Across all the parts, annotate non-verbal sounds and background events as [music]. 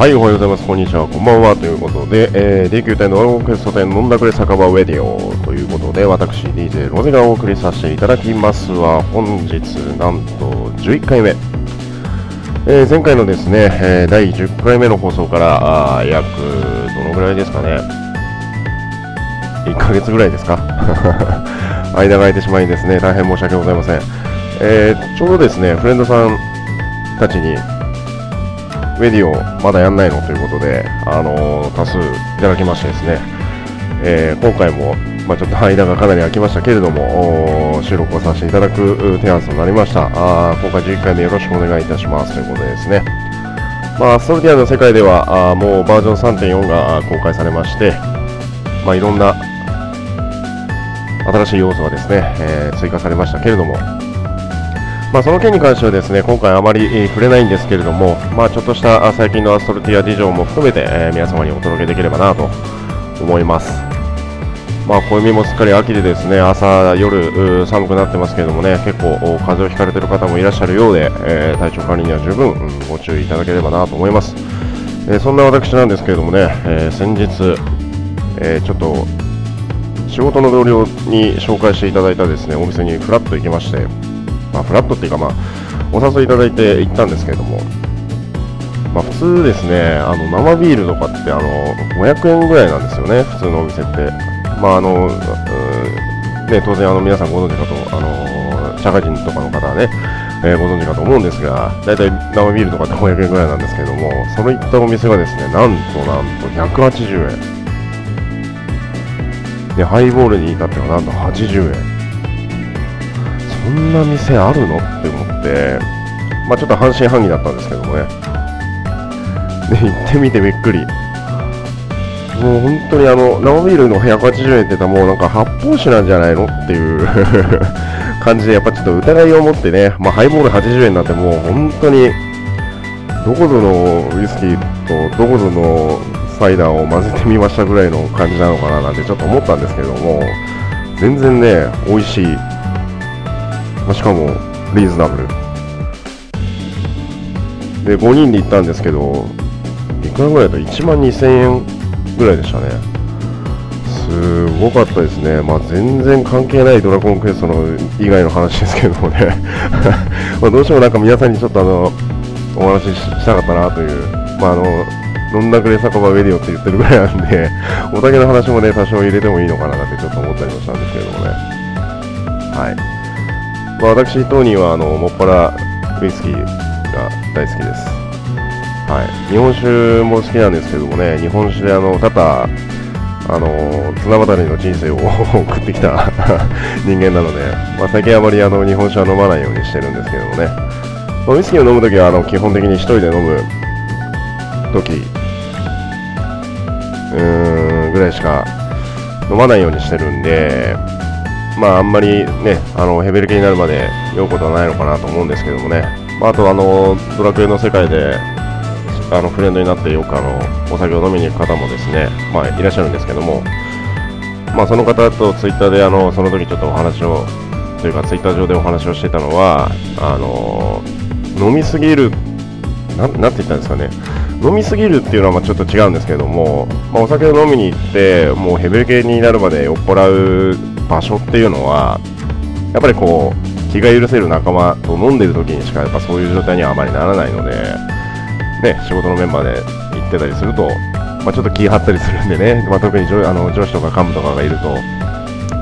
はい、おはようございます。こんにちは。こんばんは。ということで、えー、D9 隊のドラゴンクエスト店飲んだくれ酒場ウェディオということで、私、DJ ロゼがお送りさせていただきますは、本日、なんと11回目。えー、前回のですね、えー、第10回目の放送からあ約どのぐらいですかね1ヶ月ぐらいですか [laughs] 間が空いてしまいですね大変申し訳ございません、えー、ちょうどですねフレンドさんたちにウェディオまだやんないのということで、あのー、多数いただきましてですね、えー、今回も、まあ、ちょっと間がかなり空きましたけれども、収録をさせていただく提案となりました。あ今回11回目よろしくお願いいたしますということでですね、まあ、ストルティアの世界ではあもうバージョン3.4が公開されまして、まあ、いろんな新しい要素がですね、えー、追加されましたけれども、まあ、その件に関してはですね今回あまり、触れないんですけれども、まあ、ちょっとした最近のアストルティア事情も含めて、えー、皆様にお届けできればなと思います。まあ、暦もすっかり秋でですね朝、夜寒くなってますけどもね結構風邪をひかれている方もいらっしゃるようで、えー、体調管理には十分、うん、ご注意いただければなと思います。えそんな私なんですけれどもね、え先日、えちょっと仕事の同僚に紹介していただいたですねお店にふらっと行きまして、まあ、フラットっていうか、まあ、お誘いいただいて行ったんですけれども、まあ、普通ですね、あの生ビールとかってあの500円ぐらいなんですよね、普通のお店って。まああのね、当然あの皆さんご存知かと、あの社会人とかの方はね、えー、ご存知かと思うんですが、大体生ビールとかって500円ぐらいなんですけれども、そういったお店がですね、なんとなんと180円。で、ハイボールに至ってはなんと80円。そんな店あるの？って思って、まあ、ちょっと半信半疑だったんですけどもね。で、行ってみてびっくり。もう本当にあの、生ビールの180円って言ったらもうなんか発泡酒なんじゃないの？っていう。[laughs] 感じで、やっぱちょっと疑いを持ってね、まあ、ハイボール80円なんてもう本当に、どこぞのウイスキーとどこぞのサイダーを混ぜてみましたぐらいの感じなのかななんてちょっと思ったんですけども、全然ね、美味しい。まあ、しかもリーズナブル。で5人で行ったんですけどいくらぐらいだと1万2000円ぐらいでしたね。すごかったですね、まあ、全然関係ないドラゴンクエストの以外の話ですけどもね。[laughs] まどうしてもなんか皆さんにちょっとあのお話ししたかったなという、まあ、あの飲んだくれ酒場ウェディオって言ってるぐらいなんでお酒の話もね多少入れてもいいのかななんてちょっと思ったりもしたんですけどもね。はい。まあ、私、トニーはあのもっぱらウイスキーが大好きです。はい、日本酒も好きなんですけどもね、日本酒であの多々、あの綱渡りの人生を送ってきた [laughs] 人間なので、まあ、最近あまりあの日本酒は飲まないようにしてるんですけどもね、ま、ウイスキーを飲むときはあの基本的に1人で飲むとき、ぐらいしか飲まないようにしてるんで、まあ、あんまりね、あのヘベル系になるまで酔うことはないのかなと思うんですけどもね、まあ、あとあのドラクエの世界であのフレンドになってよくあのお酒を飲みに行く方もですね、まあ、いらっしゃるんですけども、まあ、その方とツイッターであのその時ちょっとお話をというかツイッター上でお話をしてたのはあの飲みすぎるななんて言ったんですかね。飲みすぎるっていうのはまちょっと違うんですけども、まあ、お酒を飲みに行ってもうヘベル系になるまで酔っ払う場所っていうのはやっぱりこう気が許せる仲間と飲んでる時にしかやっぱそういう状態にはあまりならないので、ね、仕事のメンバーで行ってたりすると、まあ、ちょっと気張ったりするんでね、まあ、特に上あの上司とか幹部とかがいると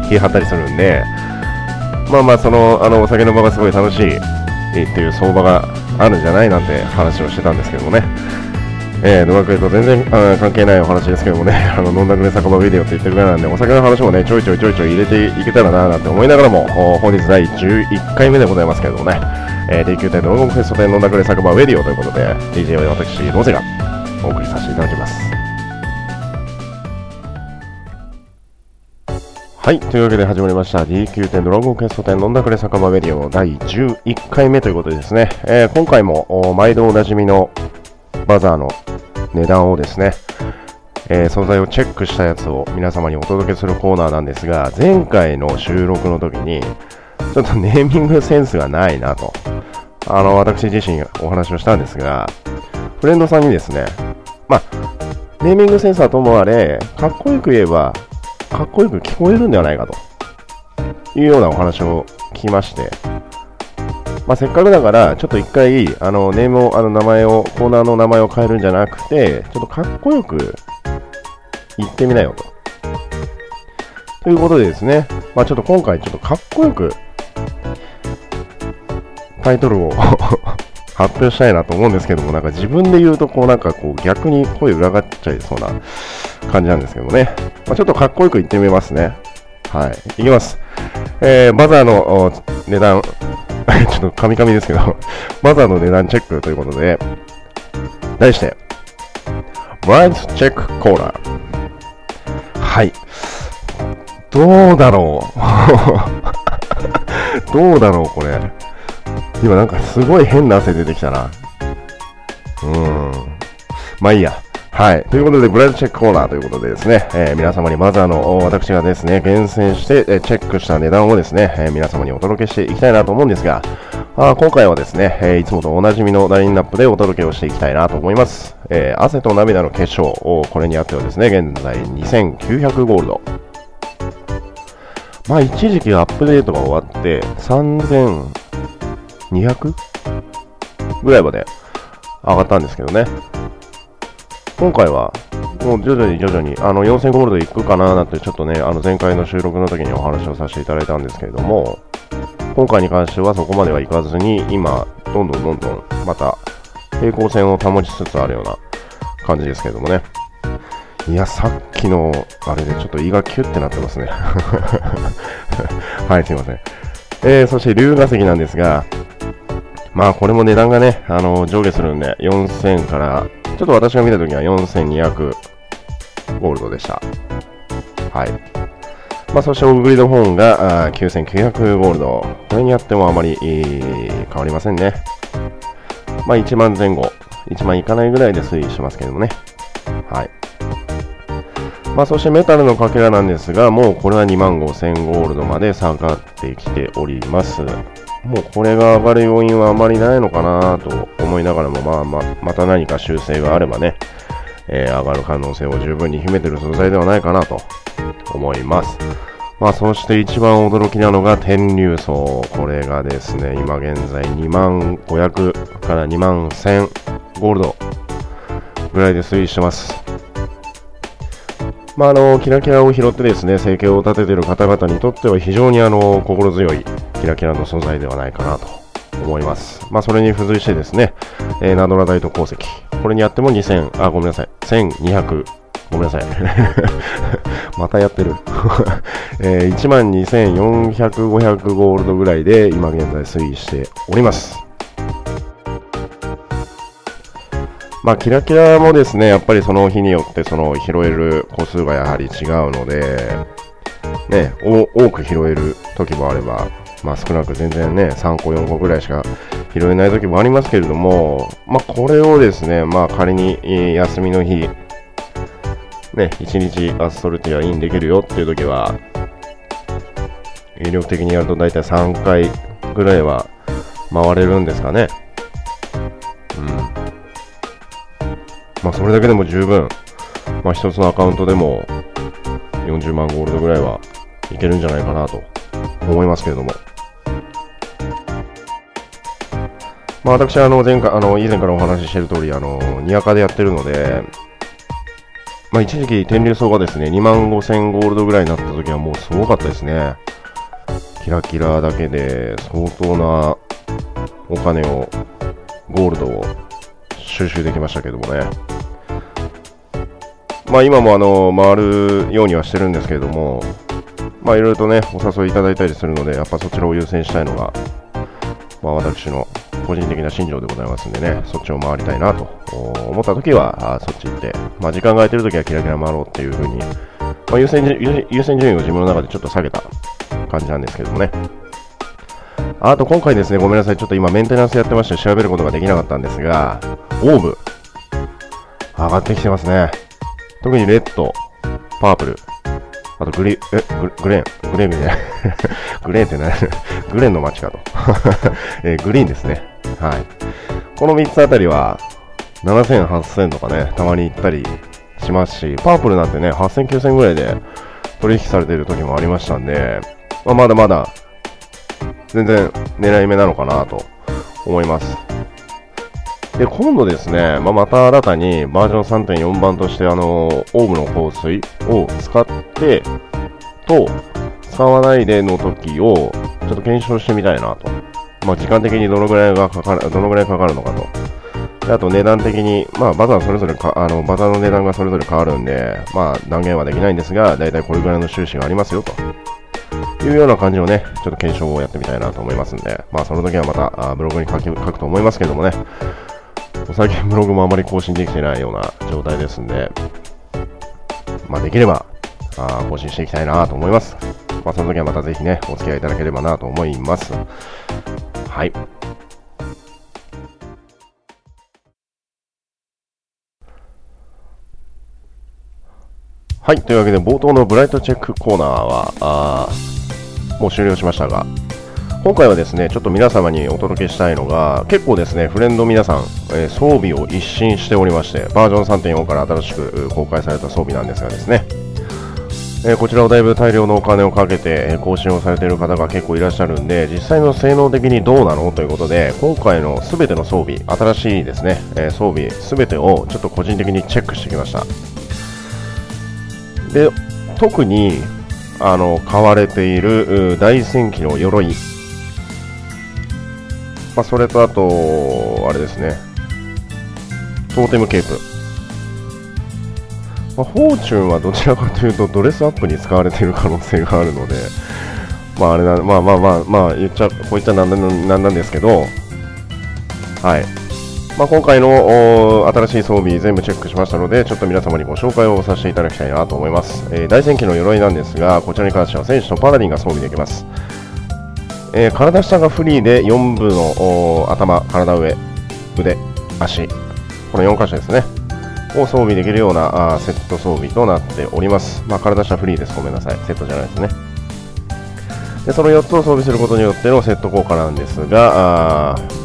気張ったりするんで、まあまあそのあのお酒の場がすごい楽しいっていう相場があるんじゃないなんて話をしてたんですけどもね。えー、ドラクエと全然あ関係ないお話ですけどもね、[laughs] あの飲んだくれ酒場ビデオって言ってるぐらいなんで、お酒の話もね、ちょいちょいちょいちょい入れていけたらななんて思いながらも、本日第11回目でございますけどもね、えー、D9 隊ドラゴンクエスト店飲んだくれ酒場ウェディオということで、DJ は私、ロゼがお送りさせていただきます。はい。というわけで始まりました D9 店ドラゴンクエスト店飲んだくれ酒場ウェディオ第11回目ということでですね、えー、今回も毎度おなじみのバザーの値段をですね、えー、素材をチェックしたやつを皆様にお届けするコーナーなんですが、前回の収録の時に、ちょっとネーミングセンスがないなと、あの、私自身お話をしたんですが、フレンドさんにですね、まあ、ネーミングセンサーともあれ、かっこよく言えば、かっこよく聞こえるんではないかというようなお話を聞きまして、まあ、せっかくだから、ちょっと一回、あの、ネームを、あの、名前を、コーナーの名前を変えるんじゃなくて、ちょっとかっこよく言ってみなよと。ということでですね、まあ、ちょっと今回、ちょっとかっこよく、タイトルを [laughs] 発表したいなと思うんですけども、なんか自分で言うと、こうなんかこう逆に声裏返っちゃいそうな感じなんですけどね。まあ、ちょっとかっこよく言ってみますね。はい。いきます。えー、バザーの値段、[laughs] ちょっとカミカミですけど、[laughs] バザーの値段チェックということで、題して、ブライトチェックコーラ。はい。どうだろう [laughs] どうだろう、これ。今なんかすごい変な汗出てきたな。うーん。まあいいや。はい。ということで、ブライドチェックコーナーということでですね、えー、皆様にまずあの、私がですね、厳選して、え、チェックした値段をですね、えー、皆様にお届けしていきたいなと思うんですが、あ今回はですね、えいつもとおなじみのラインナップでお届けをしていきたいなと思います。え汗と涙の結晶、これにあってはですね、現在2900ゴールド。まあ一時期アップデートが終わって、3200ぐらいまで上がったんですけどね。今回は、もう徐々に徐々に、あの、4000ゴールドいくかななんて、ちょっとね、あの、前回の収録の時にお話をさせていただいたんですけれども、今回に関してはそこまではいかずに、今、どんどんどんどん、また、平行線を保ちつつあるような感じですけれどもね。いや、さっきの、あれでちょっと胃がキュッてなってますね。[laughs] はい、すいません。えー、そして龍河石なんですが、まあこれも値段がね、あの上下するんで、4000から、ちょっと私が見たときは4200ゴールドでした。はい。まあそしてオグリードフォンが9900ゴールド。これにあってもあまり、変わりませんね。まあ1万前後、1万いかないぐらいで推移しますけどもね。はい。まあ、そしてメタルのかけらなんですが、もうこれは2万5000ゴールドまで下がってきております。もうこれが上がる要因はあまりないのかなと思いながらも、まあま、また何か修正があればね、えー、上がる可能性を十分に秘めてる素材ではないかなと思います。まあ、そして一番驚きなのが天竜層。これがですね、今現在2万500から2万1000ゴールドぐらいで推移してます。まあ、あのキラキラを拾ってですね生計を立てている方々にとっては非常にあの心強いキラキラの素材ではないかなと思います。まあ、それに付随してですね、えー、ナドラダイト鉱石、これにあっても2000、あ、ごめんなさい、1200、ごめんなさい。[laughs] またやってる。[laughs] えー、12,400、500ゴールドぐらいで今現在推移しております。まあ、キラキラもですね、やっぱりその日によってその拾える個数がやはり違うので、ね、多く拾える時もあれば、まあ、少なく全然ね、3個、4個ぐらいしか拾えない時もありますけれども、まあ、これをですね、まあ、仮に休みの日、ね、1日アストルティアインできるよっていう時は、威力的にやると大体3回ぐらいは回れるんですかね。まあ、それだけでも十分、まあ、一つのアカウントでも40万ゴールドぐらいはいけるんじゃないかなと思いますけれども。まあ、私はあの前回あの以前からお話ししている通り、あのにわかでやってるので、まあ、一時期天竜層がですね2万5000ゴールドぐらいになった時はもうすごかったですね。キラキラだけで相当なお金を、ゴールドを収集できましたけどもね。まあ今もあの、回るようにはしてるんですけれども、まあいろいろとね、お誘いいただいたりするので、やっぱそちらを優先したいのが、まあ私の個人的な信条でございますんでね、そっちを回りたいなと思った時は、あそっち行って、まあ時間が空いてる時はキラキラ回ろうっていう風に、まあ優先優先順位を自分の中でちょっと下げた感じなんですけどもね。あと今回ですね、ごめんなさい、ちょっと今メンテナンスやってまして調べることができなかったんですが、オーブ、上がってきてますね。特にレッド、パープル、あとグリ、え、グレーン、グレーンみたいな。[laughs] グレーンって何？グレーンの街かと、[laughs] えー、グリーンですね。はい。この3つあたりは、7000、8000とかね、たまに行ったりしますし、パープルなんてね、8000、9000ぐらいで取引されてる時もありましたんで、まあ、まだまだ、全然狙い目なのかなと思います。で、今度ですね、まあ、また新たにバージョン3.4版として、あの、オーブの香水を使って、と、使わないでの時を、ちょっと検証してみたいなと。まあ、時間的にどのぐらいがかかる、どのぐらいかかるのかと。であと値段的に、まあ、バザーそれぞれか、あの、バザーの値段がそれぞれ変わるんで、まあ、断言はできないんですが、だいたいこれぐらいの収支がありますよと。いうような感じのね、ちょっと検証をやってみたいなと思いますんで、まあ、その時はまた、ブログに書き書くと思いますけどもね、最近ブログもあまり更新できてないような状態ですんで、まあ、できれば、あ更新していきたいなと思います。まあ、その時はまたぜひね、お付き合いいただければなと思います。はい。はい。というわけで、冒頭のブライトチェックコーナーは、あーもう終了しましたが、今回はですね、ちょっと皆様にお届けしたいのが、結構ですね、フレンド皆さん、えー、装備を一新しておりまして、バージョン3.4から新しく公開された装備なんですがですね、えー、こちらをだいぶ大量のお金をかけて、更新をされている方が結構いらっしゃるんで、実際の性能的にどうなのということで、今回の全ての装備、新しいですね、えー、装備全てをちょっと個人的にチェックしてきました。で、特に、あの、買われている大戦記の鎧、まあ、それとあと、あれですね、トーテムケープ。まあ、フォーチュンはどちらかというとドレスアップに使われている可能性があるので、まああれな、まあまあまあ、まあ言っちゃ、こう言っちゃなんなんなんですけど、はい。まあ、今回の新しい装備全部チェックしましたので、ちょっと皆様にご紹介をさせていただきたいなと思います。えー、大戦記の鎧なんですが、こちらに関しては戦士とパラディンが装備できます。えー、体下がフリーで4部の頭、体上、腕、足、この4箇所ですね、を装備できるようなあセット装備となっております。まあ、体下フリーです。ごめんなさい。セットじゃないですね。でその4つを装備することによってのセット効果なんですが、あ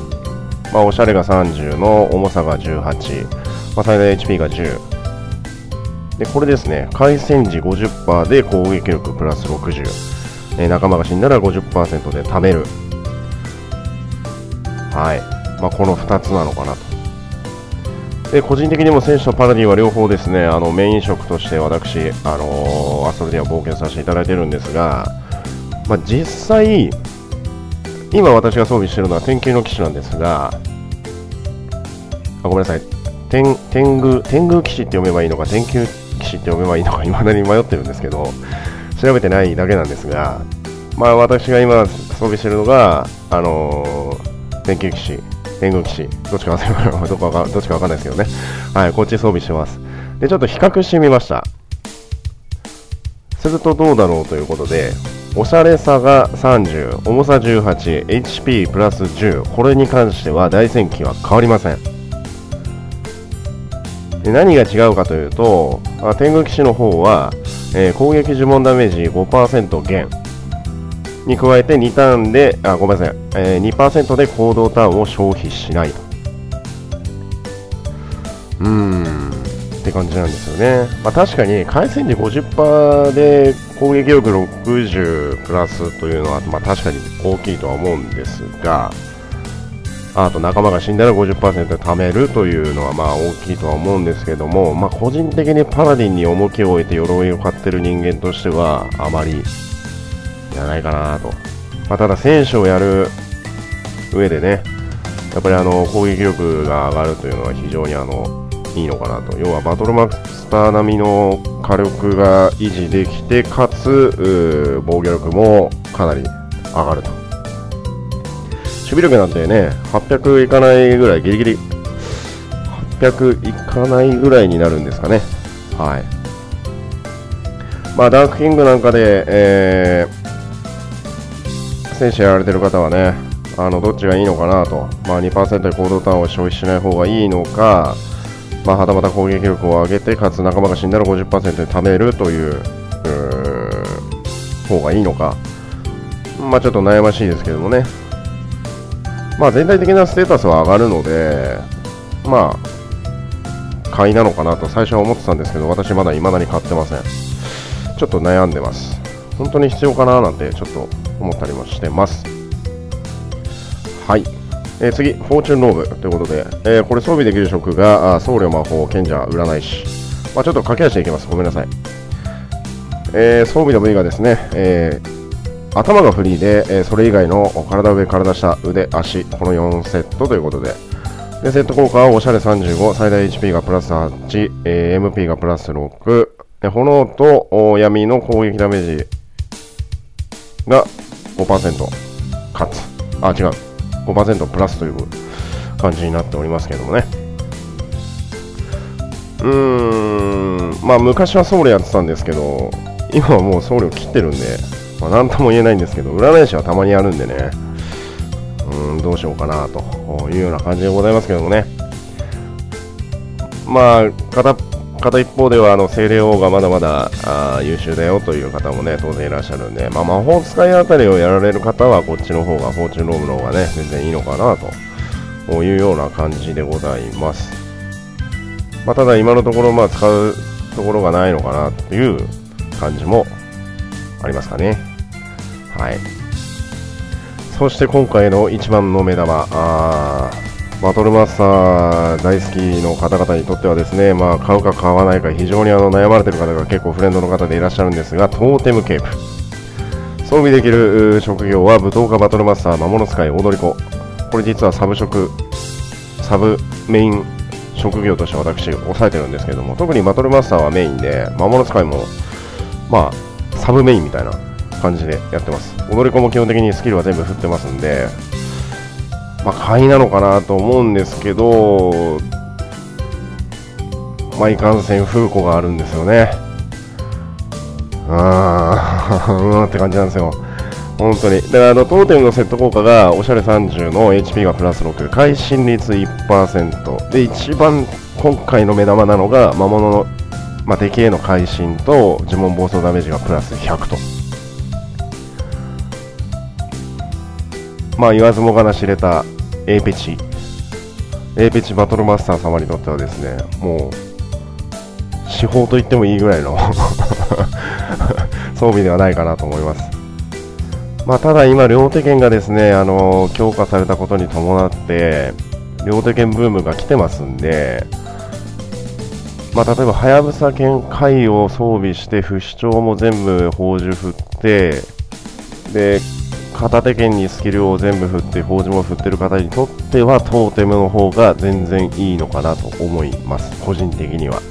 まあ、おしゃれが30の重さが18、まあ、最大 HP が10。で、これですね、回戦時50%で攻撃力プラス60。えー、仲間が死んだら50%で貯める。はい。まあ、この2つなのかなと。で個人的にも選手とパラディは両方ですねあのメイン職として私、あのー、アストルでは冒険させていただいてるんですが、まあ、実際、今私が装備しているのは天球の騎士なんですが、あごめんなさい、天天狗天狗騎士って読めばいいのか、天球騎士って読めばいいのか、いまだに迷ってるんですけど、調べてないだけなんですが、まあ、私が今装備しているのが、あのー、天球騎士、天狗騎士、どっちかどこかどっちかわかんないですけどね。はい、こっち装備してます。で、ちょっと比較してみました。するとどうだろうということで、おしゃれさが30、重さ18、HP プラス10、これに関しては大戦記は変わりません。で何が違うかというと、あ天狗騎士の方は、えー、攻撃呪文ダメージ5%減に加えて2ターンで、あ、ごめんなさい、えー、2%で行動ターンを消費しないと。うーん、って感じなんですよね。まあ、確かに、回戦時50%で攻撃力60プラスというのは、まあ、確かに大きいとは思うんですが、あと仲間が死んだら50%貯めるというのはまあ大きいとは思うんですけども、まあ、個人的にパラディンに重きを置いて鎧を買ってる人間としてはあまりじゃないかなと、まあ、ただ選手をやる上でねやっぱりあの攻撃力が上がるというのは非常にあのいいのかなと要はバトルマスター並みの火力が維持できてかつ防御力もかなり上がると守備力なんてね、800いかないぐらい、ギリギリ、800いかないぐらいになるんですかね。はい。まあ、ダークキングなんかで、えー、選手やられてる方はね、あの、どっちがいいのかなと。まあ、2%で行動ターンを消費しない方がいいのか、まあ、はたまた攻撃力を上げて、かつ仲間が死んだら50%で貯めるという、う方がいいのか。まあ、ちょっと悩ましいですけどもね。まあ、全体的なステータスは上がるので、まあ、買いなのかなと最初は思ってたんですけど私まだ未だに買ってませんちょっと悩んでます本当に必要かななんてちょっと思ったりもしてますはい、えー、次、フォーチュンローブということで、えー、これ装備できる職が僧侶魔法賢者占い師、まあ、ちょっと駆け足でいきます。ごめんなさい、えー、装備の部位がですね、え、頭がフリーで、え、それ以外の体上、体下、腕、足、この4セットということで、でセット効果はおしゃれ35、最大 HP がプラス8、えー、MP がプラス6、で炎と闇の攻撃ダメージが5%かつ、あ、違う、5%プラスという感じになっておりますけどもね。うーん、まあ昔は僧侶やってたんですけど、今はもう僧侶切ってるんで、まあ、なんとも言えないんですけど、占い師はたまにやるんでね、うん、どうしようかなというような感じでございますけどもね。まあ、片片一方ではあの精霊王がまだまだあ優秀だよという方もね当然いらっしゃるんで、まあ、魔法使いあたりをやられる方はこっちの方がフォーチュンロームの方がね全然いいのかなというような感じでございます、まあ、ただ今のところまあ使うところがないのかなっていう感じもありますかね。はい。そして今回の一番の目玉バトルマスター大好きの方々にとってはですね、まあ、買うか買わないか非常にあの悩まれている方が結構フレンドの方でいらっしゃるんですがトーテムケープ。装備できる職業は武闘家バトルマスター魔物使い踊り子。これ実はサブ職サブメイン職業として私抑えてるんですけども特にバトルマスターはメインで魔物使いもまあサブメインみたいな感じでやってます。踊り子も基本的にスキルは全部振ってますんでまあ、買いなのかなと思うんですけど、まあ、いかんせん風庫があるんですよね。あー、うんって感じなんですよ。本当に。だからあの、当店のセット効果が、おしゃれ30の HP がプラス6、会心率1%。で、一番今回の目玉なのが、魔物の、まあ、敵への会心と呪文暴走ダメージがプラス100と。まあ言わずもがな知れた A ペチ。A ペチバトルマスター様にとってはですねもう司法と言ってもいいぐらいの [laughs] 装備ではないかなと思います。まあ、ただ今、両手剣がですね、あの強化されたことに伴って、両手剣ブームが来てますんで、まあ、例えば、はやぶさ剣回を装備して、不死鳥も全部宝珠振って、で、片手剣にスキルを全部振って宝珠も振ってる方にとってはトーテムの方が全然いいのかなと思います。個人的には。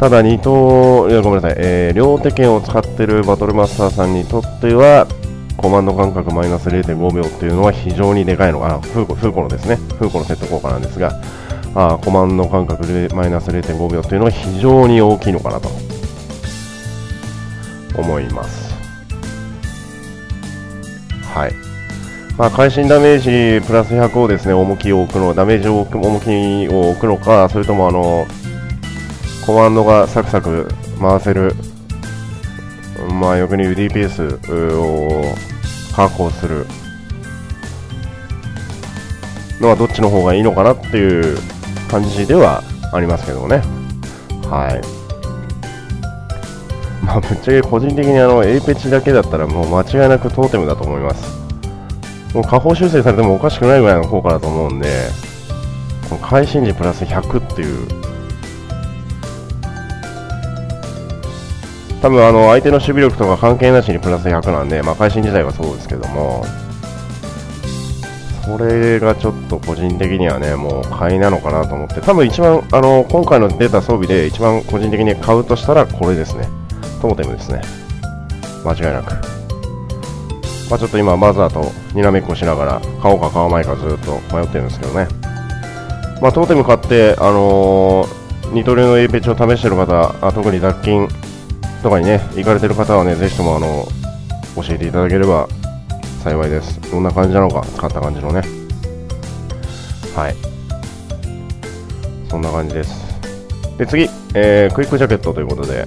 ただ2頭いやごめんなさい、えー、両手剣を使ってるバトルマスターさんにとってはコマンド間隔マイナス0.5秒っていうのは非常にでかいのが、フーコフーコのですね、フーコのセット効果なんですが、あコマンド間隔でマイナス0.5秒っていうのは非常に大きいのかなと思います。はい。まあ、会心ダメージプラス100をですね重きを置くのダメージを重きを置くのかそれともあのコマンドがサクサク回せるまあ逆に UDPS を確保するのはどっちの方がいいのかなっていう感じではありますけどもね。はい。まあ、ぶっちゃけ個人的にあの、エイペチだけだったらもう間違いなくトーテムだと思います。もう下方修正されてもおかしくないぐらいの効果だと思うんで、この会心時プラス100っていう、多分あの相手の守備力とか関係なしにプラス100なんで、まあ、会心自体はそうですけども、それがちょっと個人的にはね、もう買いなのかなと思って、多分一番、あの今回の出た装備で一番個人的に買うとしたらこれですね。トーテムですね。間違いなく。まあ、ちょっと今、マザーとにらめっこしながら、買おうか買わないかずっと迷ってるんですけどね。まあ、トーテム買って、あのー、二刀流の A ペチを試してる方、あ特に脱菌とかにね、行かれてる方はね、ぜひとも、あの教えていただければ幸いです。どんな感じなのか、使った感じのね。はい。そんな感じです。で、次、えー、クイックジャケットということで、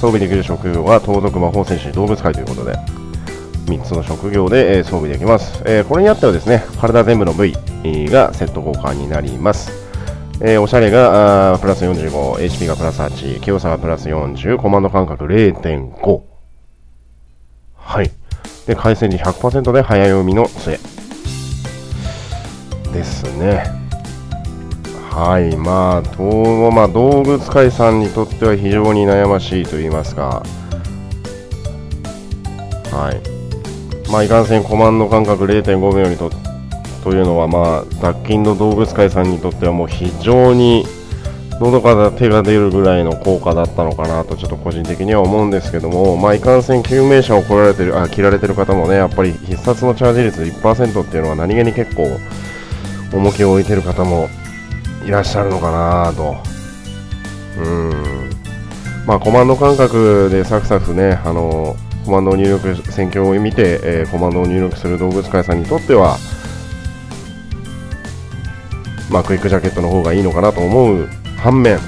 装備できる職業は盗賊魔法戦士動物界ということで3つの職業で、え装備できます、えこれにあってはですね体全部の部位がセット交換になりますえー、おしゃれがプラス45、HP がプラス8、清さがプラス40、コマンド間隔0.5。はい。で、回線時100%で早読みの末。ですね。はい。まあ、どまあ、道具使いさんにとっては非常に悩ましいと言いますか。はい。まあ、いかんせんコマンド間隔0.5秒にとというのは、まあ、雑菌の動物界さんにとってはもう非常に喉から手が出るぐらいの効果だったのかなとちょっと個人的には思うんですけども、まあ、いかんせん救命者を来られてるあ切られてる方もねやっぱり必殺のチャージ率1%っていうのは何気に結構重きを置いてる方もいらっしゃるのかなと。うん。まあコマンド感覚でサクサクねあのコマンドを入力戦況を見て、えー、コマンドを入力する動物界さんにとってはまあ、クイックジャケットの方がいいのかなと思う反面、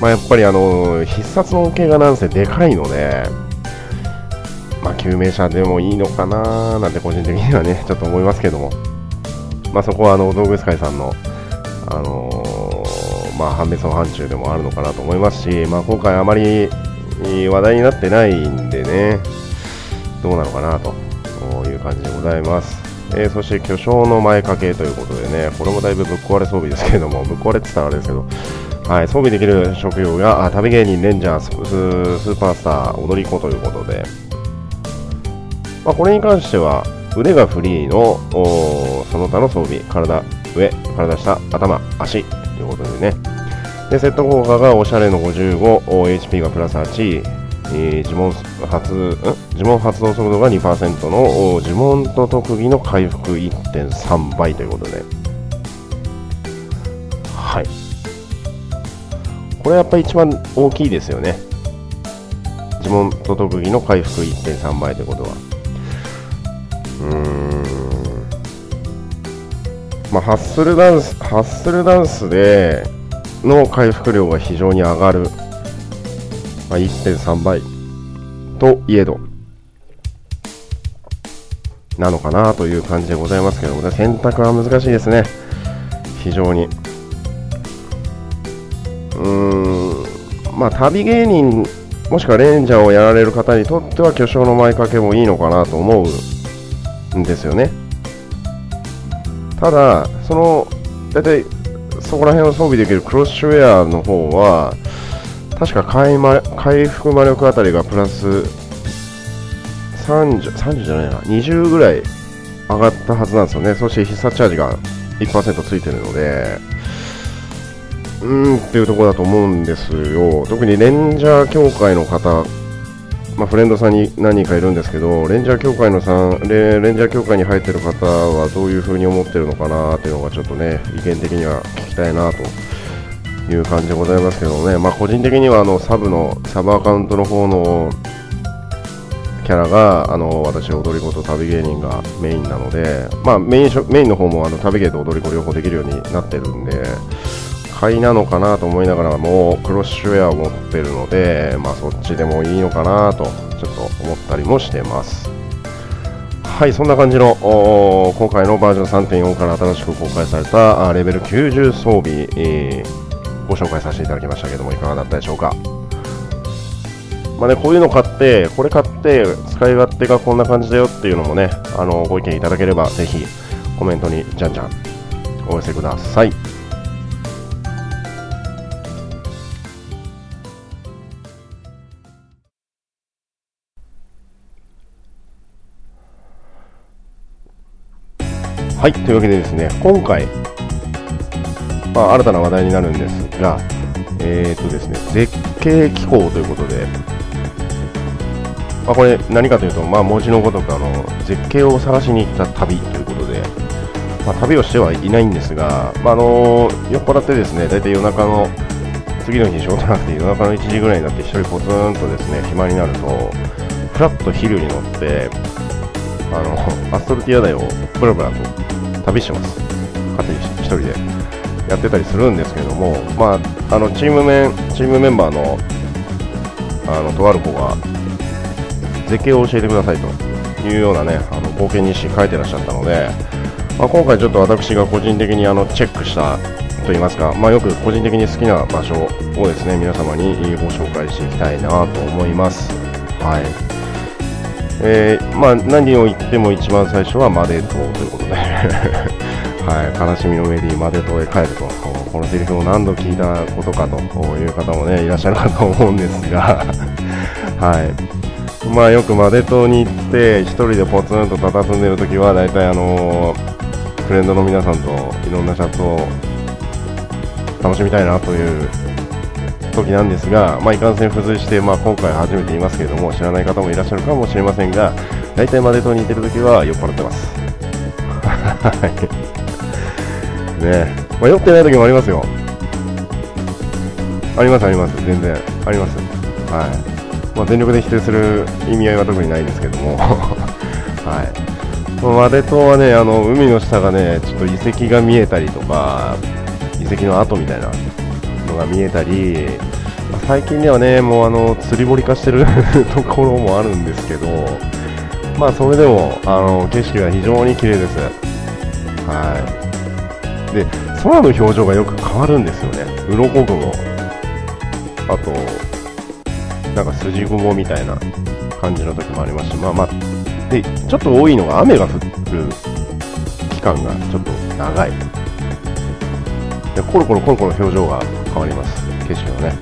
まあ、やっぱりあの必殺の恩恵がなんせでかいので、まあ、救命者でもいいのかななんて個人的にはねちょっと思いますけども、まあ、そこはあの道具使いさんの、あの、まあ、判別の範疇でもあるのかなと思いますし、まあ、今回あまり話題になってないんでね。どうなのかなという感じでございます。えー、そして巨匠の前掛けということでね、これもだいぶぶっ壊れ装備ですけれども、ぶっ壊れって言ったらあれですけど、はい、装備できる職業が旅芸人、レンジャース、スーパースター、踊り子ということで、まあ、これに関しては、腕がフリーのその他の装備、体、上、体下、頭、足。ということでね、でセット効果がおしゃれの55、HP がプラス8、えー、呪文発呪文発動速度が2%の呪文と特技の回復1.3倍ということで、はい。これやっぱり一番大きいですよね。呪文と特技の回復1.3倍ということは。うーん。まあ、ハッスルダンス、ハッスルダンスでの回復量が非常に上がるまあ、1.3倍といえど、なのかなという感じでございますけども、ね、選択は難しいですね。非常に。うーん、まあ、旅芸人、もしくはレンジャーをやられる方にとっては巨匠の前掛けもいいのかなと思うんですよね。ただ、その、大体、そこら辺を装備できるクロッシュウェアの方は、確か回回復魔力あたりがプラス30、30じゃないな、20ぐらい上がったはずなんですよね。そして必殺チャージが1%ついてるので、うーんっていうところだと思うんですよ。特にレンジャー協会の方、まあ、フレンドさんに何人かいるんですけど、レンジャー協会のさんレ、レンジャー協会に入ってる方はどういうふうに思ってるのかなっていうのがちょっとね、意見的には聞きたいなという感じでございますけどね、まあ、個人的にはあのサブのサブアカウントの方のキャラがあの私、踊り子と旅芸人がメインなので、まあ、メインメインの方もあの旅芸と踊り子両方できるようになってるんで、買いなのかなと思いながらもクロッシュウェアを持ってるので、まあ、そっちでもいいのかなとちょっと思ったりもしてます。はい、そんな感じの今回のバージョン3.4から新しく公開されたレベル90装備、えーご紹介させていただきましたけどもいかがだったでしょうかまあね、こういうの買って、これ買って使い勝手がこんな感じだよっていうのもね、あのご意見いただければぜひコメントにじゃんじゃんお寄せください。はい、というわけでですね、今回まあ、新たな話題になるんですが、えーとですね、絶景気候ということで、まあ、これ何かというと、まあ、文字のごとくあの絶景を探しに行った旅ということで、まあ、旅をしてはいないんですが、まあ、の酔っ払ってですね大体夜中の次の日仕事なくて夜中の1時ぐらいになって一人ポツンとですね暇になるとフラッとヒルに乗ってあのアストルティア台をブラブラと旅してます。勝手に一人で。やってたりするんですけども、まあ、あのチームメンチームメンバーのあのとある子が絶景を教えてくださいというようなねあの冒険日誌書いてらっしゃったので、まあ、今回ちょっと私が個人的にあのチェックしたといいますか、まあ、よく個人的に好きな場所をですね皆様にご紹介していきたいなと思います。はい。えー、まあ、何を言っても一番最初はマデ島ということで。[laughs] はい、悲しみのメディマデ島へ帰るとこのセリフを何度聞いたことかという方もねいらっしゃるかと思うんですが。[laughs] はい。まあよくマデ島に行って1人でポツンと佇んでるときは大体あのー、フレンドの皆さんといろんなチャットを楽しみたいなという時なんですが、まあ、いかんせん付随して、まあ、今回初めて言いますけれども知らない方もいらっしゃるかもしれませんが大体マデ島にいてるときは酔っ払ってます。[laughs] ね。まあ、酔ってない時もありますよ。あります、あります、全然。あります。はい。まあ、全力で否定する意味合いは特にないんですけども、[laughs] はい、マデ島はねあの海の下がねちょっと遺跡が見えたりとか遺跡の跡みたいなが見えたり、まあ、最近ではねもうあの釣り堀化してる [laughs] ところもあるんですけど、まあ、それでもあの景色が非常に綺麗です。はいで空の表情がよく変わるんですよね、鱗雲、あと、なんか筋雲みたいな感じの時もありますし、まあまあ、でちょっと多いのが雨が降る期間がちょっと長い。でコロコロコロコロ表情が変わります、景色がね。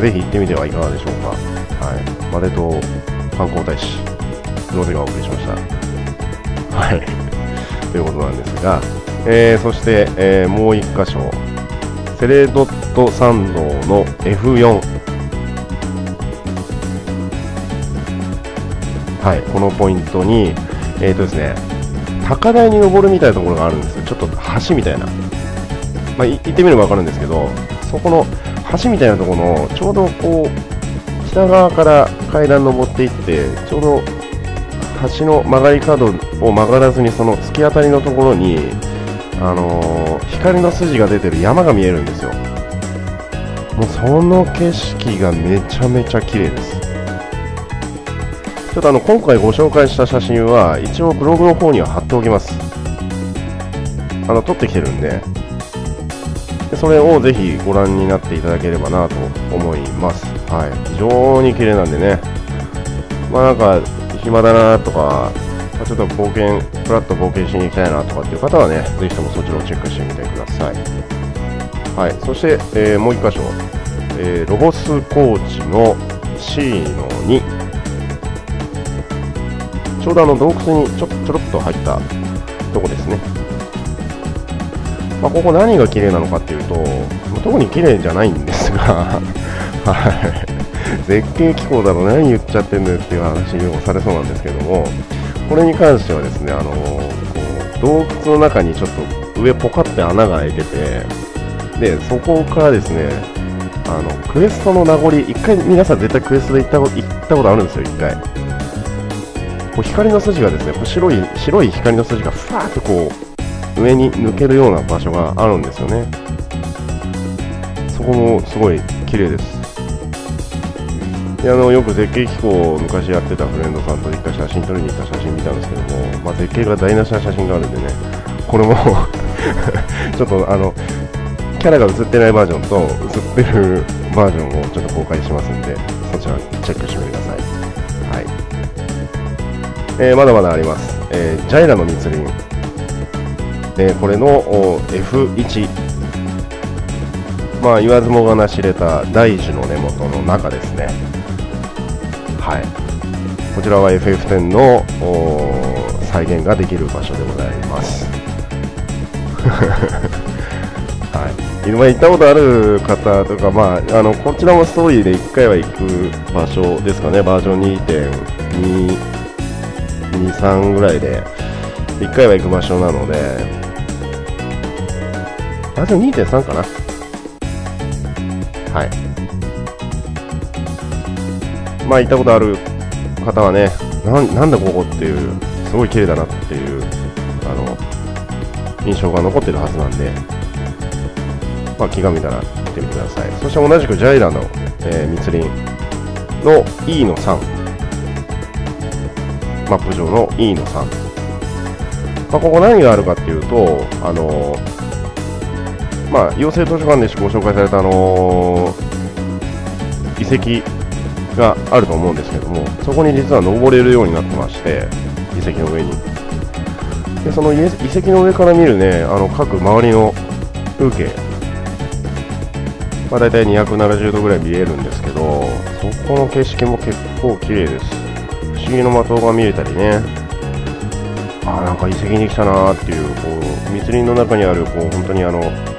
ぜひ行ってみてはいかがでしょうか。はい。マデ島観光大使、ロゼがお送りしました。はい。ということなんですが、えー、そして、えー、もう1箇所、セレドット参道の F4。はい、このポイントに、えーとですね、高台に登るみたいなところがあるんですよ。ちょっと橋みたいな。まあ、行ってみれば分かるんですけど、そこの橋みたいなところの、ちょうどこう、北側から階段登っていって、ちょうど橋の曲がり角を曲がらずにその突き当たりのところに、あのー、光の筋が出てる山が見えるんですよ。もうその景色がめちゃめちゃ綺麗です。ちょっとあの今回ご紹介した写真は一応ブログの方には貼っておきます。あの撮ってきてるんで。でそれをぜひご覧になっていただければなと思います。はい。非常に綺麗なんでね。まあなんか暇だなとか、ま、ちょっと冒険、ふらっと冒険しに行きたいなとかっていう方はね、ぜひともそちらをチェックしてみてください。はい、そして、えー、もう1箇所、えー、ロボスコーチの C の2、ちょうどあの洞窟にちょちょろっと入ったとこですね。まあ、ここ何が綺麗なのかっていうと、ま、特に綺麗じゃないんですが、[laughs] はい。絶景気候だろ何言っちゃってんだよっていう話をされそうなんですけどもこれに関してはですねあのこう洞窟の中にちょっと上ポカって穴が開いててでそこからですねあのクエストの名残一回皆さん絶対クエストで行ったこと行ったことあるんですよ一回こう光の筋がですねこう白い白い光の筋がふわーっとこう上に抜けるような場所があるんですよね。そこもすごい綺麗です。であのよく絶景気候を昔やってたフレンドさんと一回写真撮りに行った写真見たんですけども、まあ、絶景が台無しな写真があるんでねこれも [laughs] ちょっとあのキャラが映ってないバージョンと映ってるバージョンをちょっと公開しますんでそちらチェックしてみてください、はい。えー、まだまだあります、えー、ジャイラの密林、えー、これの F1 まあ言わずもがな知れた大樹の根元の中ですね。はい、こちらは FF10 の再現ができる場所でございます。[laughs] はい、今行ったことある方とか、まあ、あのこちらもストーリーで1回は行く場所ですかね、バージョン2.223ぐらいで1回は行く場所なので、バージョン2.3かな。はい。まあ行ったことある方はね、なんだここっていう、すごい綺麗だなっていう、あの、印象が残ってるはずなんで、まあ気が向いたら行ってみてください。そして同じくジャイラの、えー、密林の E の3、マップ上の E の3。まあ、ここ何があるかっていうと、あのまあ、養成図書館でご紹介された、あのー、遺跡があると思うんですけども、そこに実は登れるようになってまして、遺跡の上に。でその遺跡の上から見るね、あの各周りの風景、まあ、大体270度ぐらい見えるんですけど、そこの景色も結構綺麗です。不思議の的が見えたりね、あなんか遺跡に来たなーっていう、こう密林の中にあるこう本当にあの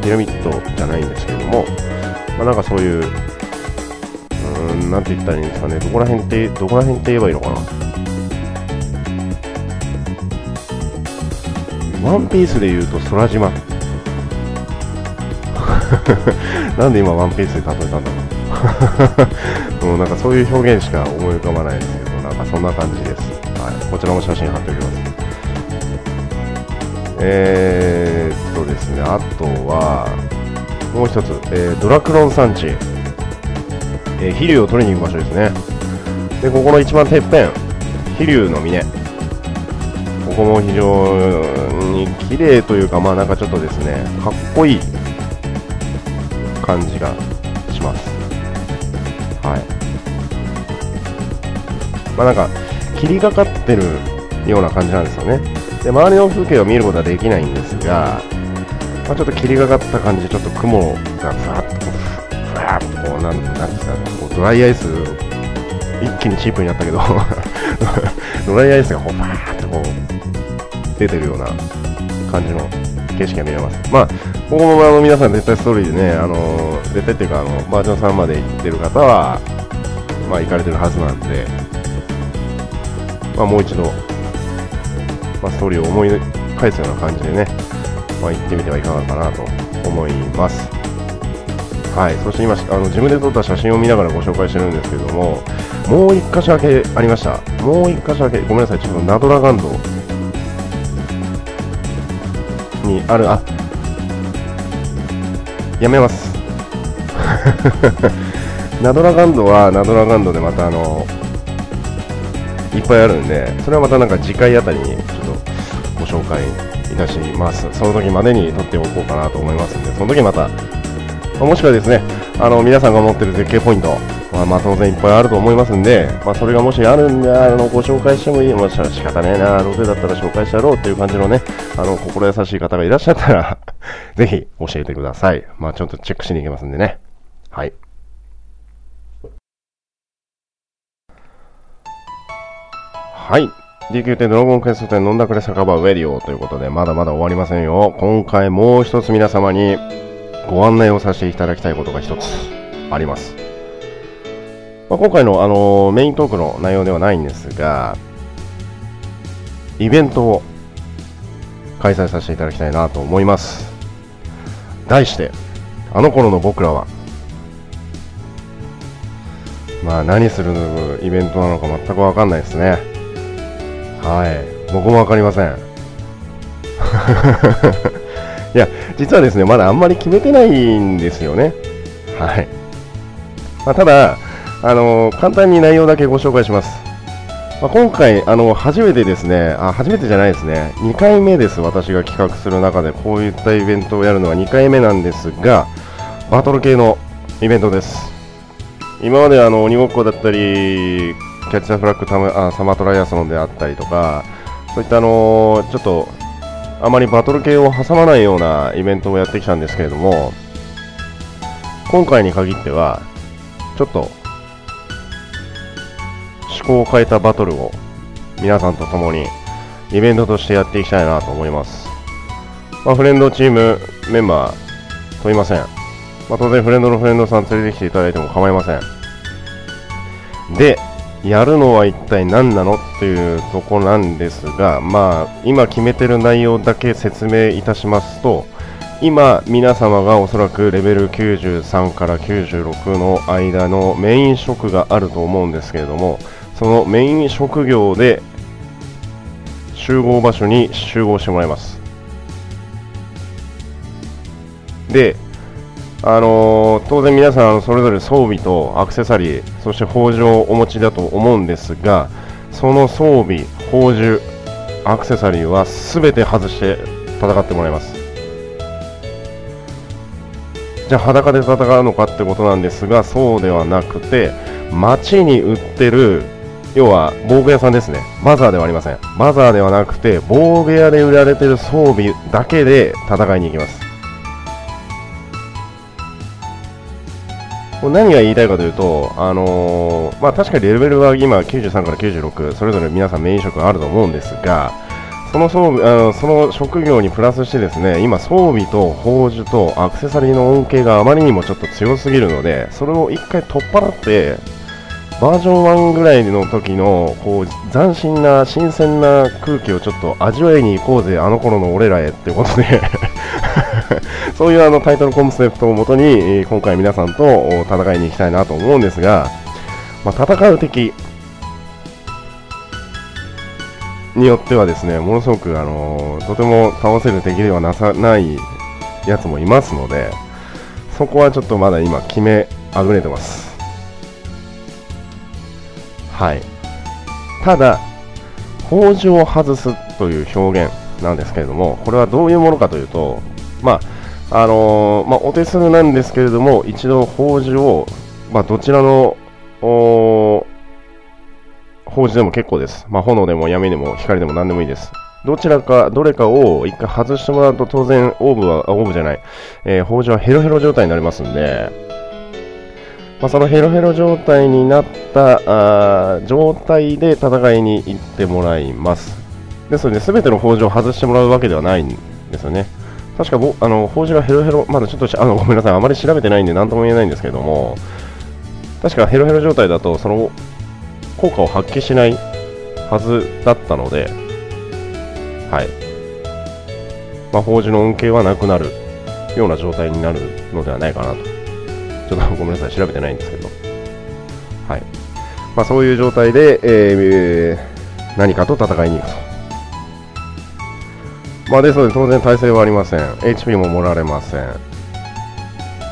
ピラミッドじゃないんですけども、まあ、なんかそういう、うん、なんて言ったらいいんですかね、どこら辺って、どこら辺って言えばいいのかな。ワンピースで言うと空島。[laughs] なんで今ワンピースで例えたんだろう。も [laughs] うなんかそういう表現しか思い浮かばないですけど、なんかそんな感じです。はい、こちらも写真貼っておきます。えー、とですね、あとは、もう一つ、えー、ドラクロン産地、えー、飛竜を取りに行く場所ですね。で、ここの一番てっぺん、飛竜の峰。ここも非常に綺麗というか、まあなんかちょっとですね、かっこいい感じがします。はい。まあなんか、霧がかってるような感じなんですよね。で、周りの風景を見ることはできないんですが、まあ、ちょっと霧がかった感じで、ちょっと雲がふわっと、ふわっとこう、なん、なんですかね、こうドライアイス、一気にチープになったけど [laughs] ドライアイスがこう、バーっとこう、出てるような感じの景色が見れます。まあ、ここもあの皆さん絶対ストーリーでね、あの絶対っていうか、あのバージョン3まで行ってる方は、まあ、行かれてるはずなんで、まあ、もう一度、まあ、ストーリーを思い返すような感じでね、まあ、行ってみてはいかがかなと思います。はい、そして今あの自分で撮った写真を見ながらご紹介してるんですけどももう1箇所だけありました。もう1箇所だけごめんなさい。ちょっとナドラガンドにあるあやめます。[laughs] ナドラガンドはナドラガンドでまたあのいっぱいあるんで、それはまたなんか次回あたりにちょっとご紹介たします。その時までに撮っておこうかなと思いますんで、その時また、もしくはですね、あの皆さんが持ってる絶景ポイント、まあ、まあ当然いっぱいあると思いますんで、まあ、それがもしあるんであのご紹介してもいい、もしか仕方ねえな、どうせだったら紹介してやろうっていう感じのね、あの心優しい方がいらっしゃったら [laughs] ぜひ教えてください。まあちょっとチェックしに行きますんでね。はい。はい。DQ 店ドラゴンクエスト店飲んだくれ酒場ウェディオということで、まだまだ終わりませんよ。今回もう一つ皆様にご案内をさせていただきたいことが一つあります。まあ、今回の、あの、メイントークの内容ではないんですが、イベントを開催させていただきたいなと思います。題して、あの頃の僕らは、まあ何するイベントなのか全くわかんないですね。はい。僕も分かりません。[laughs] いや実はですねまだあんまり決めてないんですよね。はい、まあ、ただあの簡単に内容だけご紹介します、まあ、今回あの初めてですねあ初めてじゃないですね。2回目です私が企画する中で。こういったイベントをやるのは2回目なんですがバトル系のイベントです。今まであの鬼ごっこだったりキャッチ・ザ・フラッグタムあサマートライアソンであったりとか、そういったあのー、ちょっとあまりバトル系を挟まないようなイベントをやってきたんですけれども、今回に限っては、ちょっと思考を変えたバトルを皆さんと共にイベントとしてやっていきたいなと思います。まあ、フレンドチームメンバー問いません。まあ、当然フレンドのフレンドさん連れてきていただいても構いません。で、やるのは一体何なのっていうとこなんですが、まあ、今決めてる内容だけ説明いたしますと、今、皆様がおそらくレベル93から96の間のメイン職があると思うんですけれども、そのメイン職業で集合場所に集合してもらいます。で、あのー、当然皆さんそれぞれ装備とアクセサリーそして宝珠をお持ちだと思うんですがその装備宝珠アクセサリーは全て外して戦ってもらいます。じゃあ裸で戦うのかってことなんですがそうではなくて街に売ってる要は防具屋さんですね。バザーではありません。バザーではなくて防具屋で売られてる装備だけで戦いに行きます。何が言いたいかというと、あのー、まあ、確かにレベルは今93から96それぞれ皆さんメイン職あると思うんですがその装備あのその職業にプラスしてですね今装備と宝珠とアクセサリーの恩恵があまりにもちょっと強すぎるのでそれを1回取っ払ってバージョン1ぐらいの時のこう斬新な新鮮な空気をちょっと味わいに行こうぜあの頃の俺らへってことで。[laughs] そういうあのタイトルコンセプトをもとに今回皆さんと戦いに行きたいなと思うんですが、まあ、戦う敵によってはですねものすごく、あのとても倒せる敵ではなさないやつもいますのでそこはちょっとまだ今決めあぐねてます。はい。ただ宝珠を外すという表現なんですけれどもこれはどういうものかというとまああのー、まあ、お手数なんですけれども一度宝珠を、まあ、どちらの法事でも結構です。まあ、炎でも闇でも光でも何でもいいです。どちらか、どれかを一回外してもらうと当然オーブは、オーブじゃない、えー、法事はヘロヘロ状態になりますんで、まあ、そのヘロヘロ状態になったあ状態で戦いに行ってもらいます。ですので、全ての法事を外してもらうわけではないんですよね。確かぼ、あの、法事がヘロヘロ、まだちょっとあのごめんなさい、あまり調べてないんで何とも言えないんですけども、確かヘロヘロ状態だと、その効果を発揮しないはずだったので、はい。まあ、法事の恩恵はなくなるような状態になるのではないかなと。ちょっとごめんなさい、調べてないんですけど。はい。まあ、そういう状態で、えー、何かと戦いに行くと。まあ、ですので、当然耐性はありません。HP も盛られません。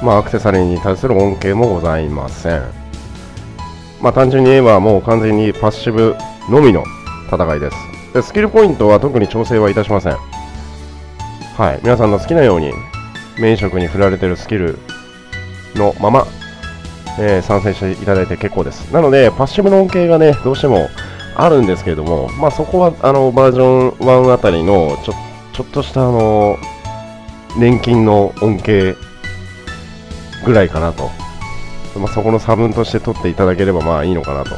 まあ、アクセサリーに対する恩恵もございません。まあ、単純に言えばもう完全にパッシブのみの戦いですでスキルポイントは特に調整はいたしませんはい皆さんの好きなようにメイン職に振られているスキルのまま、えー、参戦していただいて結構ですなのでパッシブの恩恵がねどうしてもあるんですけれどもまあそこはあのバージョン1あたりのちょちょっとしたあの年金の恩恵ぐらいかなとまあ、そこの差分として取っていただければまあいいのかなと。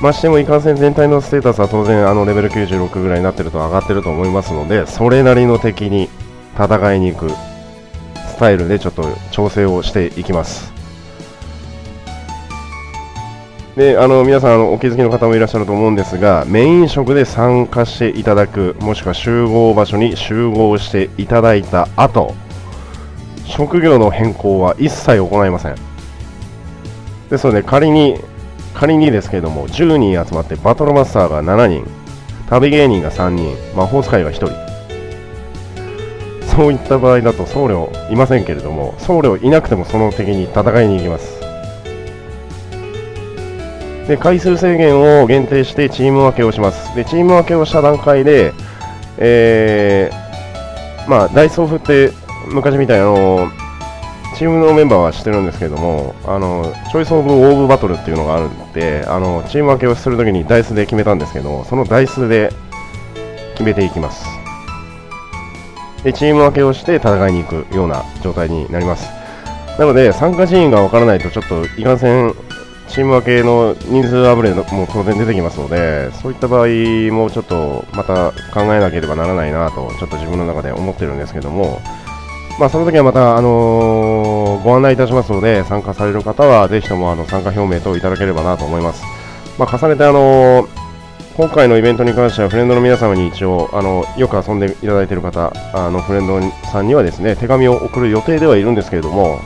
ましてもいかんせん全体のステータスは当然あのレベル96ぐらいになってると上がってると思いますのでそれなりの敵に戦いに行くスタイルでちょっと調整をしていきますであの皆さんお気づきの方もいらっしゃると思うんですがメイン職で参加していただくもしくは集合場所に集合していただいた後職業の変更は一切行いません。ですので仮に仮にですけれども10人集まってバトルマスターが7人旅芸人が3人魔法使いが1人。そういった場合だと僧侶いませんけれども僧侶いなくてもその敵に戦いに行きます。で回数制限を限定してチーム分けをします。でチーム分けをした段階で、えー、まあ、ダイスを振って昔みたいあのチームのメンバーは知ってるんですけどもあのチョイス・オブ・オーブ・バトルっていうのがあるんであのチーム分けをするときにダイスで決めたんですけどそのダイスで決めていきます。でチーム分けをして戦いに行くような状態になります。なので参加人員がわからないとちょっといかんせんチーム分けの人数あぶれも当然出てきますのでそういった場合もちょっとまた考えなければならないなとちょっと自分の中で思ってるんですけどもまあ、その時はまた、あのー、ご案内いたしますので、参加される方はぜひともあの参加表明等いただければなと思います。まあ、重ねて、あのー、今回のイベントに関しては、フレンドの皆様に一応、あのよく遊んでいただいている方、あのフレンドさんにはですね手紙を送る予定ではいるんですけれども、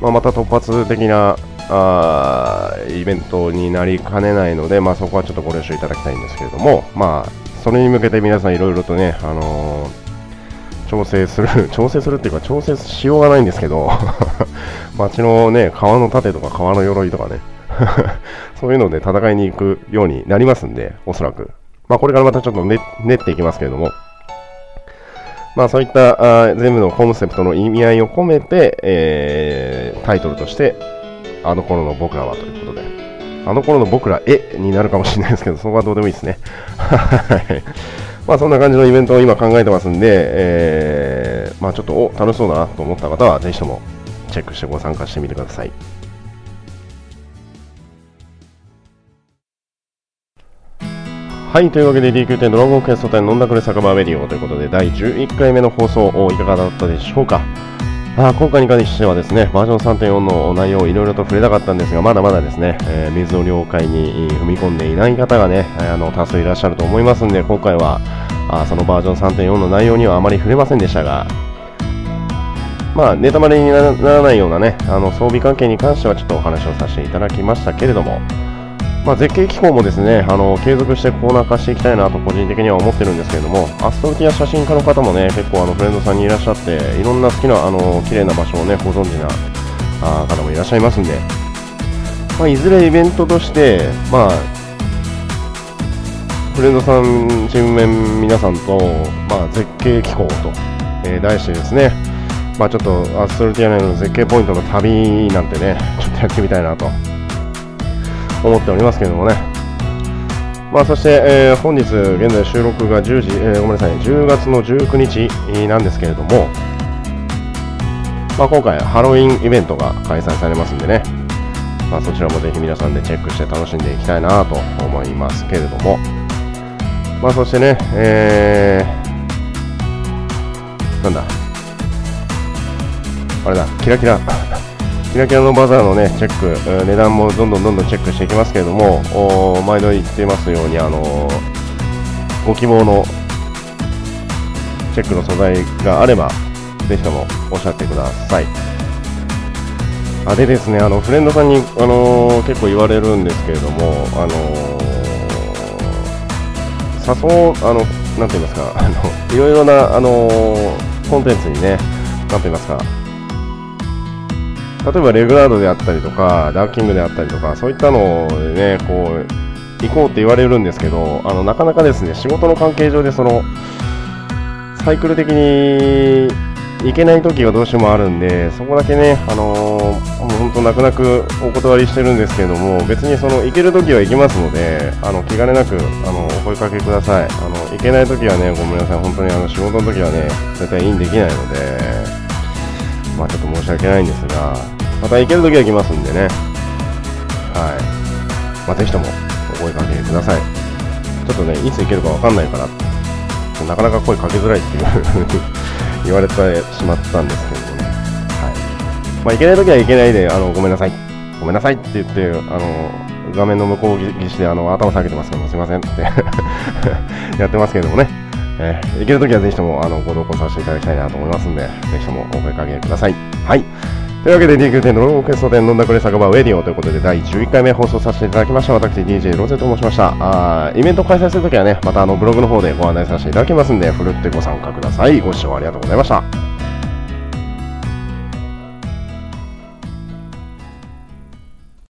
まあ、また突発的なあイベントになりかねないので、まあ、そこはちょっとご了承いただきたいんですけれども、まあ、それに向けて皆さんいろいろとね、あのー調整する、[laughs] 調整するっていうか、調整しようがないんですけど、[laughs] 街のね、川の盾とか川の鎧とかね、[laughs] そういうので戦いに行くようになりますんで、おそらく。まあ、これからまたちょっと練練っていきますけれども、まあ、そういったあ全部のコンセプトの意味合いを込めて、えー、タイトルとして「あの頃の僕らは」ということで。あの頃の僕らへになるかもしれないですけどそこはどうでもいいですね。まあそんな感じのイベントを今考えてますんで、えー、まあちょっとお楽しそうだなと思った方はぜひともチェックしてご参加してみてください。はい、というわけで DQ10 ドラゴンクエスト10飲んだくれ酒場メディオということで第11回目の放送いかがだったでしょうか。あ今回に関してはですねバージョン3.4の内容をいろいろと触れたかったんですがまだまだですね、えー、水の了解に踏み込んでいない方がねあの多数いらっしゃると思いますんで今回はあそのバージョン3.4の内容にはあまり触れませんでしたがまあ、ネタバレにならないようなねあの装備関係に関してはちょっとお話をさせていただきましたけれどもまあ、絶景機構もですねあの継続してコーナー化していきたいなと個人的には思ってるんですけれどもアストルティア写真家の方もね結構あのフレンドさんにいらっしゃっていろんな好きなあの綺麗な場所をねご存知なあ方もいらっしゃいますんで、まあ、いずれイベントとして、まあ、フレンドさんチームメン皆さんと、まあ、絶景機構と、えー、題してですねまあ、ちょっとアストルティア内の絶景ポイントの旅なんてねちょっとやってみたいなと思っておりますけれどもね。まあ、そして、えー、本日、現在収録が10時、えー、ごめんなさい、10月の19日なんですけれども、まあ、今回、ハロウィンイベントが開催されますんでね、まあ、そちらもぜひ皆さんでチェックして楽しんでいきたいなと思いますけれども、まあ、そしてね、えー、なんだ、あれだ、キラキラ。キラキラのバザーのね、チェック、値段もどんどんどんどんチェックしていきますけれども、毎度言っていますように、あのご希望のチェックの素材があれば、ぜひともおっしゃってください。あでですね、あのフレンドさんに、あの結構言われるんですけれども、あの誘う、あの、なんて言いますか、あのいろいろな、あのコンテンツにね、なんて言いますか、例えばレグラードであったりとか、ダーキングであったりとか、そういったのでね、こう、行こうって言われるんですけど、あの、なかなかですね、仕事の関係上でその、サイクル的に行けない時がどうしてもあるんで、そこだけね、あのー、もう本当泣く泣くお断りしてるんですけども、別にその行ける時は行きますので、あの気兼ねなくあのお声かけください。あの行けない時はね、ごめんなさい、本当にあの仕事の時はね、絶対インできないので、まあ、ちょっと申し訳ないんですが、また行けるときは行きますんでね、はい。まあ、ぜひともお声かけください。ちょっとね、いつ行けるかわかんないから、なかなか声かけづらいっていう [laughs] 言われてしまったんですけどもね、はい。まあ、行けないときは行けないで、あの、ごめんなさい。ごめんなさいって言って、あの、画面の向こう岸であの頭下げてますけど、すいませんって [laughs] やってますけどもね、えー、行けるときはぜひともあのご同行させていただきたいなと思いますんで、ぜひともお声かけください。はい。というわけで DQ10 のロークエスト店飲んだくれ酒場ウェディオということで第11回目放送させていただきました私 DJ ロゼと申しましたあイベント開催するときはねまたあのブログの方でご案内させていただきますんでふるってご参加くださいご視聴ありがとうございました